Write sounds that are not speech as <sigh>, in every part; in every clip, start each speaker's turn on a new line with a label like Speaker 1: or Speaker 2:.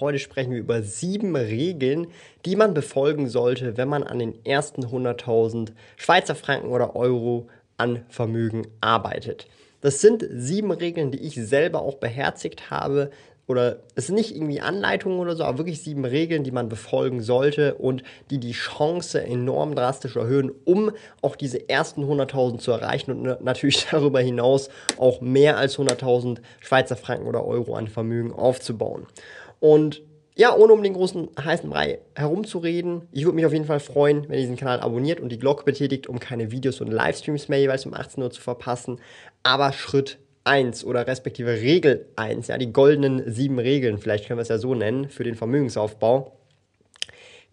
Speaker 1: Heute sprechen wir über sieben Regeln, die man befolgen sollte, wenn man an den ersten 100.000 Schweizer Franken oder Euro an Vermögen arbeitet. Das sind sieben Regeln, die ich selber auch beherzigt habe. Oder es sind nicht irgendwie Anleitungen oder so, aber wirklich sieben Regeln, die man befolgen sollte und die die Chance enorm drastisch erhöhen, um auch diese ersten 100.000 zu erreichen und natürlich <laughs> darüber hinaus auch mehr als 100.000 Schweizer Franken oder Euro an Vermögen aufzubauen. Und ja, ohne um den großen heißen Brei herumzureden, ich würde mich auf jeden Fall freuen, wenn ihr diesen Kanal abonniert und die Glocke betätigt, um keine Videos und Livestreams mehr jeweils um 18 Uhr zu verpassen. Aber Schritt 1 oder respektive Regel 1, ja, die goldenen sieben Regeln, vielleicht können wir es ja so nennen, für den Vermögensaufbau.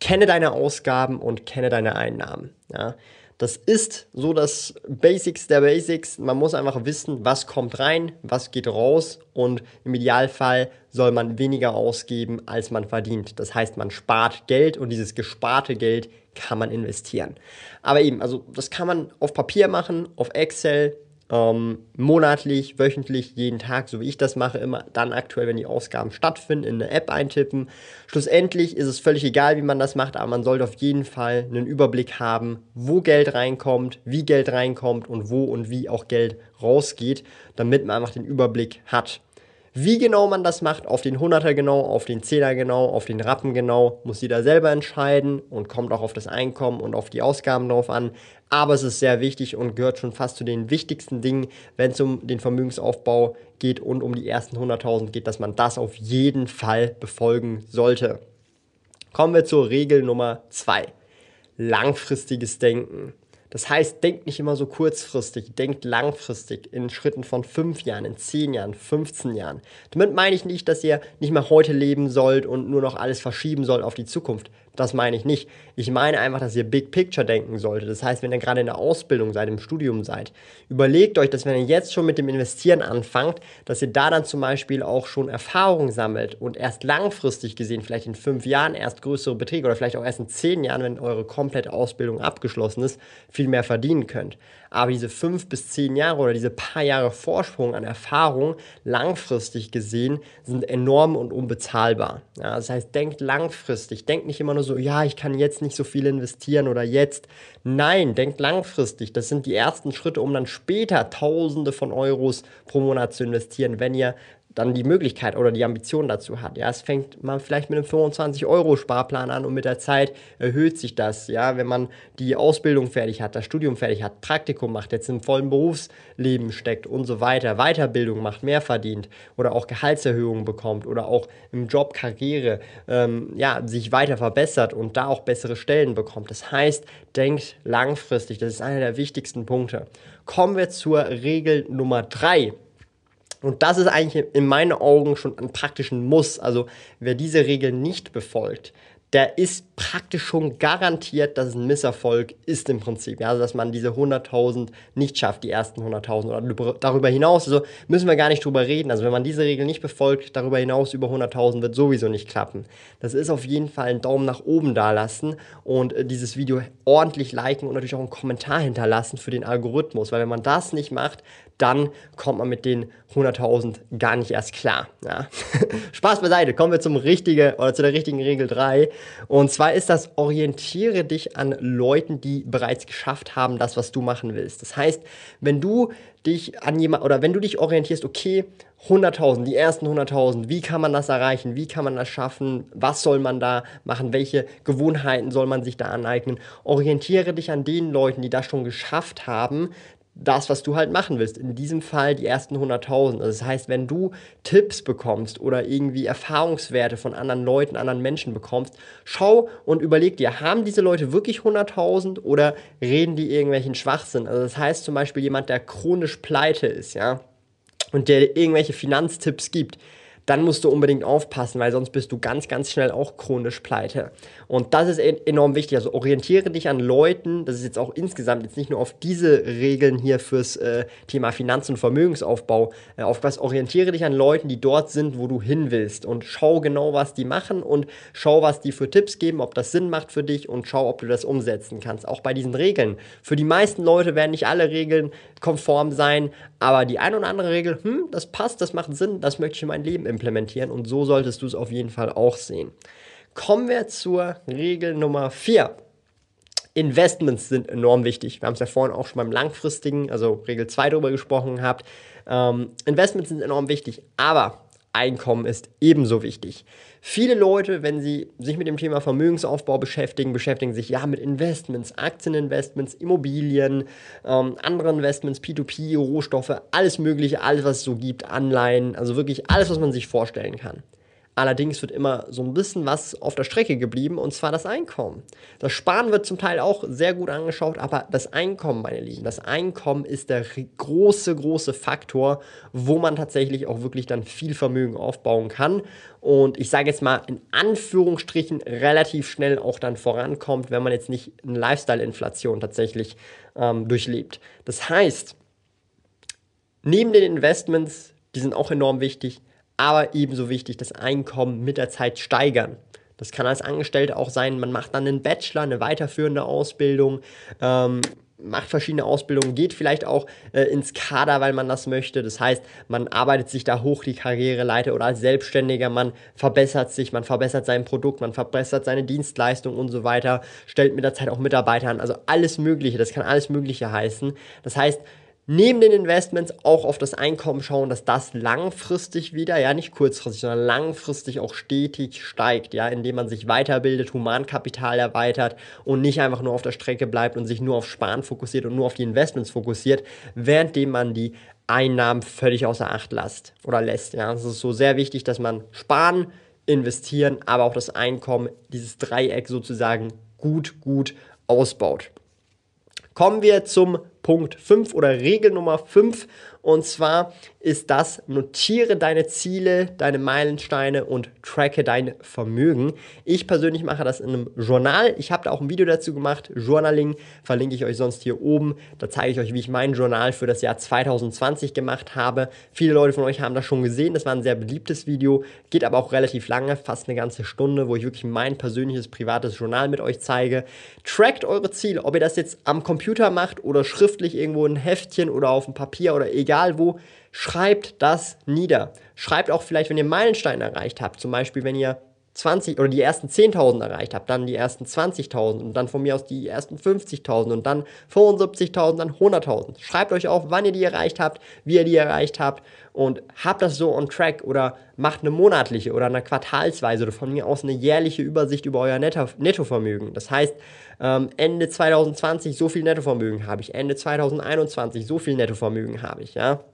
Speaker 1: Kenne deine Ausgaben und kenne deine Einnahmen. Ja. Das ist so das Basics der Basics. Man muss einfach wissen, was kommt rein, was geht raus und im Idealfall soll man weniger ausgeben, als man verdient. Das heißt, man spart Geld und dieses gesparte Geld kann man investieren. Aber eben, also das kann man auf Papier machen, auf Excel, ähm, monatlich, wöchentlich, jeden Tag, so wie ich das mache, immer dann aktuell, wenn die Ausgaben stattfinden, in eine App eintippen. Schlussendlich ist es völlig egal, wie man das macht, aber man sollte auf jeden Fall einen Überblick haben, wo Geld reinkommt, wie Geld reinkommt und wo und wie auch Geld rausgeht, damit man einfach den Überblick hat. Wie genau man das macht, auf den Hunderter genau, auf den Zehner genau, auf den Rappen genau, muss jeder selber entscheiden und kommt auch auf das Einkommen und auf die Ausgaben drauf an. Aber es ist sehr wichtig und gehört schon fast zu den wichtigsten Dingen, wenn es um den Vermögensaufbau geht und um die ersten 100.000 geht, dass man das auf jeden Fall befolgen sollte. Kommen wir zur Regel Nummer zwei: Langfristiges Denken. Das heißt, denkt nicht immer so kurzfristig, denkt langfristig in Schritten von 5 Jahren, in 10 Jahren, 15 Jahren. Damit meine ich nicht, dass ihr nicht mehr heute leben sollt und nur noch alles verschieben sollt auf die Zukunft. Das meine ich nicht. Ich meine einfach, dass ihr Big Picture denken solltet. Das heißt, wenn ihr gerade in der Ausbildung seid, im Studium seid, überlegt euch, dass wenn ihr jetzt schon mit dem Investieren anfangt, dass ihr da dann zum Beispiel auch schon Erfahrung sammelt und erst langfristig gesehen, vielleicht in fünf Jahren erst größere Beträge oder vielleicht auch erst in zehn Jahren, wenn eure komplette Ausbildung abgeschlossen ist, viel mehr verdienen könnt. Aber diese fünf bis zehn Jahre oder diese paar Jahre Vorsprung an Erfahrung langfristig gesehen sind enorm und unbezahlbar. Ja, das heißt, denkt langfristig, denkt nicht immer nur so, ja, ich kann jetzt nicht so viel investieren oder jetzt. Nein, denkt langfristig. Das sind die ersten Schritte, um dann später Tausende von Euros pro Monat zu investieren, wenn ihr dann die Möglichkeit oder die Ambition dazu hat. Ja, es fängt man vielleicht mit einem 25-Euro-Sparplan an und mit der Zeit erhöht sich das. Ja, wenn man die Ausbildung fertig hat, das Studium fertig hat, Praktikum macht, jetzt im vollen Berufsleben steckt und so weiter, Weiterbildung macht, mehr verdient oder auch Gehaltserhöhungen bekommt oder auch im Job Karriere, ähm, ja, sich weiter verbessert und da auch bessere Stellen bekommt. Das heißt, denkt langfristig. Das ist einer der wichtigsten Punkte. Kommen wir zur Regel Nummer drei und das ist eigentlich in meinen Augen schon ein praktischen Muss. Also wer diese Regel nicht befolgt, der ist praktisch schon garantiert, dass es ein Misserfolg ist im Prinzip. Ja, also dass man diese 100.000 nicht schafft, die ersten 100.000 oder darüber hinaus. Also müssen wir gar nicht drüber reden. Also wenn man diese Regel nicht befolgt, darüber hinaus über 100.000 wird sowieso nicht klappen. Das ist auf jeden Fall ein Daumen nach oben da lassen und äh, dieses Video ordentlich liken und natürlich auch einen Kommentar hinterlassen für den Algorithmus. Weil wenn man das nicht macht, dann kommt man mit den 100.000 gar nicht erst klar. Ja. <laughs> Spaß beiseite, kommen wir zum richtige oder zu der richtigen Regel 3. Und zwar ist das, orientiere dich an Leuten, die bereits geschafft haben, das, was du machen willst. Das heißt, wenn du dich an jemand oder wenn du dich orientierst, okay, 100.000, die ersten 100.000, wie kann man das erreichen? Wie kann man das schaffen? Was soll man da machen? Welche Gewohnheiten soll man sich da aneignen? Orientiere dich an den Leuten, die das schon geschafft haben, das, was du halt machen willst. In diesem Fall die ersten 100.000. Also das heißt, wenn du Tipps bekommst oder irgendwie Erfahrungswerte von anderen Leuten, anderen Menschen bekommst, schau und überleg dir, haben diese Leute wirklich 100.000 oder reden die irgendwelchen Schwachsinn? Also das heißt zum Beispiel jemand, der chronisch pleite ist, ja, und der irgendwelche Finanztipps gibt, dann musst du unbedingt aufpassen, weil sonst bist du ganz, ganz schnell auch chronisch pleite. Und das ist enorm wichtig. Also orientiere dich an Leuten, das ist jetzt auch insgesamt jetzt nicht nur auf diese Regeln hier fürs äh, Thema Finanz- und Vermögensaufbau, äh, auf was orientiere dich an Leuten, die dort sind, wo du hin willst und schau genau, was die machen und schau, was die für Tipps geben, ob das Sinn macht für dich und schau, ob du das umsetzen kannst. Auch bei diesen Regeln. Für die meisten Leute werden nicht alle Regeln konform sein, aber die eine oder andere Regel, hm, das passt, das macht Sinn, das möchte ich in mein Leben implementieren und so solltest du es auf jeden Fall auch sehen. Kommen wir zur Regel Nummer 4. Investments sind enorm wichtig. Wir haben es ja vorhin auch schon beim langfristigen, also Regel 2 darüber gesprochen gehabt. Ähm, Investments sind enorm wichtig, aber Einkommen ist ebenso wichtig. Viele Leute, wenn sie sich mit dem Thema Vermögensaufbau beschäftigen, beschäftigen sich ja mit Investments, Aktieninvestments, Immobilien, ähm, andere Investments, P2P, Rohstoffe, alles Mögliche, alles, was es so gibt, Anleihen, also wirklich alles, was man sich vorstellen kann. Allerdings wird immer so ein bisschen was auf der Strecke geblieben, und zwar das Einkommen. Das Sparen wird zum Teil auch sehr gut angeschaut, aber das Einkommen, meine Lieben, das Einkommen ist der große, große Faktor, wo man tatsächlich auch wirklich dann viel Vermögen aufbauen kann. Und ich sage jetzt mal in Anführungsstrichen relativ schnell auch dann vorankommt, wenn man jetzt nicht eine Lifestyle-Inflation tatsächlich ähm, durchlebt. Das heißt, neben den Investments, die sind auch enorm wichtig, aber ebenso wichtig, das Einkommen mit der Zeit steigern. Das kann als Angestellter auch sein, man macht dann einen Bachelor, eine weiterführende Ausbildung, ähm, macht verschiedene Ausbildungen, geht vielleicht auch äh, ins Kader, weil man das möchte. Das heißt, man arbeitet sich da hoch die Karriereleiter oder als Selbstständiger, man verbessert sich, man verbessert sein Produkt, man verbessert seine Dienstleistung und so weiter, stellt mit der Zeit auch Mitarbeiter an. Also alles Mögliche, das kann alles Mögliche heißen. Das heißt, neben den Investments auch auf das Einkommen schauen, dass das langfristig wieder, ja nicht kurzfristig, sondern langfristig auch stetig steigt, ja, indem man sich weiterbildet, Humankapital erweitert und nicht einfach nur auf der Strecke bleibt und sich nur auf Sparen fokussiert und nur auf die Investments fokussiert, währenddem man die Einnahmen völlig außer Acht lässt oder lässt. Ja, es ist so sehr wichtig, dass man sparen, investieren, aber auch das Einkommen, dieses Dreieck sozusagen gut, gut ausbaut. Kommen wir zum Punkt 5 oder Regel Nummer 5 und zwar ist das, notiere deine Ziele, deine Meilensteine und tracke dein Vermögen. Ich persönlich mache das in einem Journal. Ich habe da auch ein Video dazu gemacht. Journaling verlinke ich euch sonst hier oben. Da zeige ich euch, wie ich mein Journal für das Jahr 2020 gemacht habe. Viele Leute von euch haben das schon gesehen. Das war ein sehr beliebtes Video. Geht aber auch relativ lange, fast eine ganze Stunde, wo ich wirklich mein persönliches, privates Journal mit euch zeige. Trackt eure Ziele, ob ihr das jetzt am Computer macht oder schriftlich irgendwo in ein Heftchen oder auf dem Papier oder egal wo, schreibt das nieder. Schreibt auch vielleicht, wenn ihr Meilensteine erreicht habt, zum Beispiel, wenn ihr 20 oder die ersten 10.000 erreicht habt, dann die ersten 20.000 und dann von mir aus die ersten 50.000 und dann 75.000, dann 100.000. Schreibt euch auf, wann ihr die erreicht habt, wie ihr die erreicht habt und habt das so on track oder macht eine monatliche oder eine quartalsweise oder von mir aus eine jährliche Übersicht über euer Netto Nettovermögen. Das heißt, ähm, Ende 2020 so viel Nettovermögen habe ich, Ende 2021 so viel Nettovermögen habe ich, ja.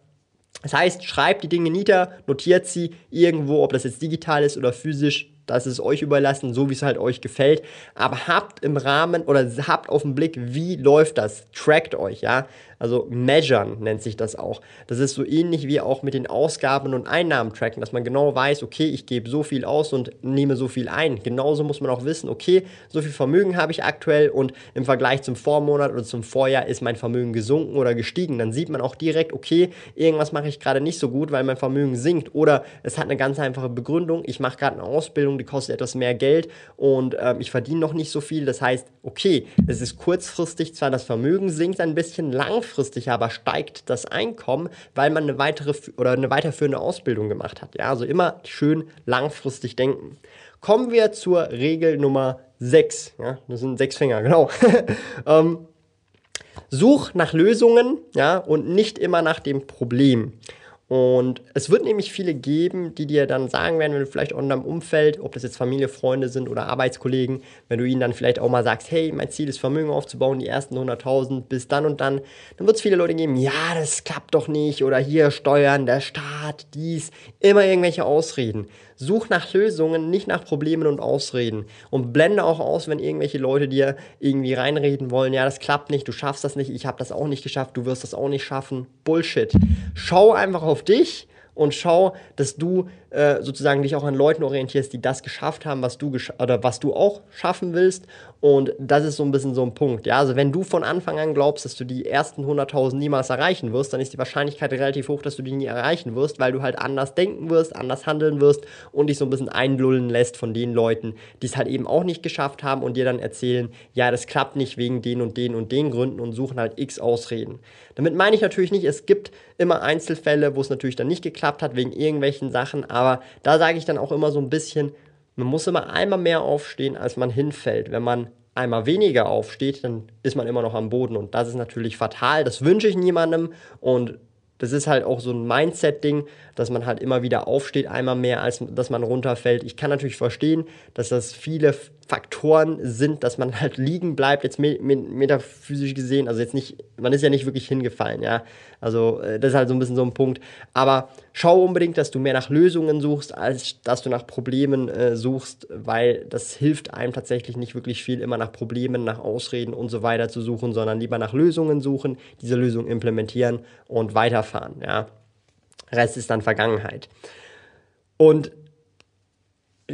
Speaker 1: Das heißt, schreibt die Dinge nieder, notiert sie irgendwo, ob das jetzt digital ist oder physisch, das ist euch überlassen, so wie es halt euch gefällt. Aber habt im Rahmen oder habt auf den Blick, wie läuft das? Trackt euch, ja. Also measuren nennt sich das auch. Das ist so ähnlich wie auch mit den Ausgaben und Einnahmen tracken, dass man genau weiß, okay, ich gebe so viel aus und nehme so viel ein. Genauso muss man auch wissen, okay, so viel Vermögen habe ich aktuell und im Vergleich zum Vormonat oder zum Vorjahr ist mein Vermögen gesunken oder gestiegen. Dann sieht man auch direkt, okay, irgendwas mache ich gerade nicht so gut, weil mein Vermögen sinkt oder es hat eine ganz einfache Begründung. Ich mache gerade eine Ausbildung, die kostet etwas mehr Geld und äh, ich verdiene noch nicht so viel. Das heißt, okay, es ist kurzfristig zwar das Vermögen sinkt ein bisschen, langfristig langfristig aber steigt das Einkommen, weil man eine weitere oder eine weiterführende Ausbildung gemacht hat. Ja, also immer schön langfristig denken. Kommen wir zur Regel Nummer 6. Ja, das sind sechs Finger, <laughs> genau. ähm, such nach Lösungen, ja, und nicht immer nach dem Problem. Und es wird nämlich viele geben, die dir dann sagen werden, wenn du vielleicht auch in deinem Umfeld, ob das jetzt Familie, Freunde sind oder Arbeitskollegen, wenn du ihnen dann vielleicht auch mal sagst, hey, mein Ziel ist Vermögen aufzubauen, die ersten 100.000 bis dann und dann, dann wird es viele Leute geben, ja, das klappt doch nicht oder hier Steuern, der Staat, dies, immer irgendwelche Ausreden. Such nach Lösungen, nicht nach Problemen und Ausreden. Und blende auch aus, wenn irgendwelche Leute dir irgendwie reinreden wollen, ja, das klappt nicht, du schaffst das nicht, ich habe das auch nicht geschafft, du wirst das auch nicht schaffen. Bullshit. Schau einfach auf dich und schau, dass du äh, sozusagen dich auch an Leuten orientierst, die das geschafft haben, was du oder was du auch schaffen willst. Und das ist so ein bisschen so ein Punkt. Ja, also wenn du von Anfang an glaubst, dass du die ersten 100.000 niemals erreichen wirst, dann ist die Wahrscheinlichkeit relativ hoch, dass du die nie erreichen wirst, weil du halt anders denken wirst, anders handeln wirst und dich so ein bisschen einlullen lässt von den Leuten, die es halt eben auch nicht geschafft haben und dir dann erzählen, ja, das klappt nicht wegen den und den und den Gründen und suchen halt x Ausreden. Damit meine ich natürlich nicht, es gibt immer Einzelfälle, wo es natürlich dann nicht geklappt hat wegen irgendwelchen Sachen, aber da sage ich dann auch immer so ein bisschen, man muss immer einmal mehr aufstehen, als man hinfällt. Wenn man einmal weniger aufsteht, dann ist man immer noch am Boden und das ist natürlich fatal. Das wünsche ich niemandem und das ist halt auch so ein Mindset-Ding, dass man halt immer wieder aufsteht, einmal mehr, als dass man runterfällt. Ich kann natürlich verstehen, dass das viele Faktoren sind, dass man halt liegen bleibt, jetzt metaphysisch gesehen. Also jetzt nicht, man ist ja nicht wirklich hingefallen, ja. Also äh, das ist halt so ein bisschen so ein Punkt. Aber schau unbedingt, dass du mehr nach Lösungen suchst, als dass du nach Problemen äh, suchst, weil das hilft einem tatsächlich nicht wirklich viel, immer nach Problemen, nach Ausreden und so weiter zu suchen, sondern lieber nach Lösungen suchen, diese Lösung implementieren und weiterfahren, ja. Rest ist dann Vergangenheit. Und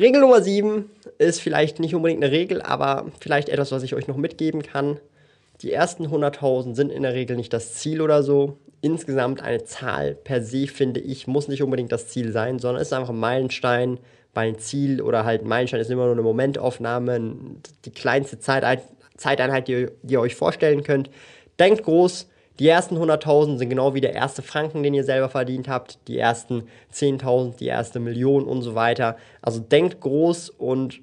Speaker 1: Regel Nummer 7 ist vielleicht nicht unbedingt eine Regel, aber vielleicht etwas, was ich euch noch mitgeben kann. Die ersten 100.000 sind in der Regel nicht das Ziel oder so. Insgesamt eine Zahl per se, finde ich, muss nicht unbedingt das Ziel sein, sondern ist einfach ein Meilenstein, weil ein Ziel oder halt ein Meilenstein ist immer nur eine Momentaufnahme, die kleinste Zeiteinheit, die ihr euch vorstellen könnt. Denkt groß, die ersten 100.000 sind genau wie der erste Franken, den ihr selber verdient habt, die ersten 10.000, die erste Million und so weiter. Also denkt groß und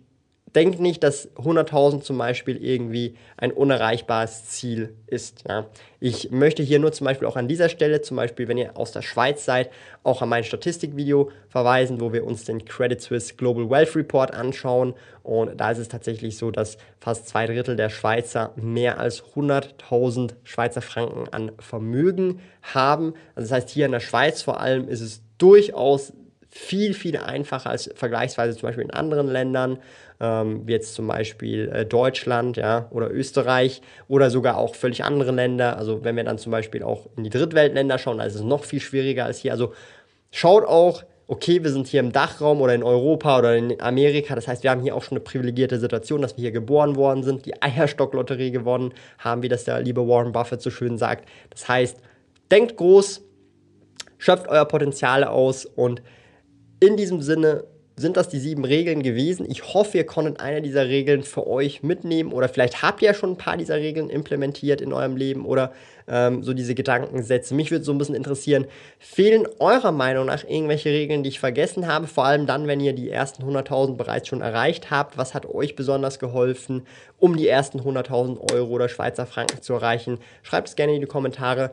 Speaker 1: denkt nicht, dass 100.000 zum Beispiel irgendwie ein unerreichbares Ziel ist. Ja. Ich möchte hier nur zum Beispiel auch an dieser Stelle, zum Beispiel wenn ihr aus der Schweiz seid, auch an mein Statistikvideo verweisen, wo wir uns den Credit Suisse Global Wealth Report anschauen. Und da ist es tatsächlich so, dass fast zwei Drittel der Schweizer mehr als 100.000 Schweizer Franken an Vermögen haben. Also das heißt, hier in der Schweiz vor allem ist es durchaus viel, viel einfacher als vergleichsweise zum Beispiel in anderen Ländern, ähm, wie jetzt zum Beispiel äh, Deutschland ja, oder Österreich oder sogar auch völlig andere Länder. Also wenn wir dann zum Beispiel auch in die Drittweltländer schauen, da ist es noch viel schwieriger als hier. Also schaut auch, okay, wir sind hier im Dachraum oder in Europa oder in Amerika. Das heißt, wir haben hier auch schon eine privilegierte Situation, dass wir hier geboren worden sind, die Eierstocklotterie gewonnen haben, wie das der liebe Warren Buffett so schön sagt. Das heißt, denkt groß, schöpft euer Potenzial aus und in diesem Sinne sind das die sieben Regeln gewesen. Ich hoffe, ihr konntet eine dieser Regeln für euch mitnehmen oder vielleicht habt ihr ja schon ein paar dieser Regeln implementiert in eurem Leben oder ähm, so diese Gedankensätze. Mich würde so ein bisschen interessieren, fehlen eurer Meinung nach irgendwelche Regeln, die ich vergessen habe? Vor allem dann, wenn ihr die ersten 100.000 bereits schon erreicht habt. Was hat euch besonders geholfen, um die ersten 100.000 Euro oder Schweizer Franken zu erreichen? Schreibt es gerne in die Kommentare.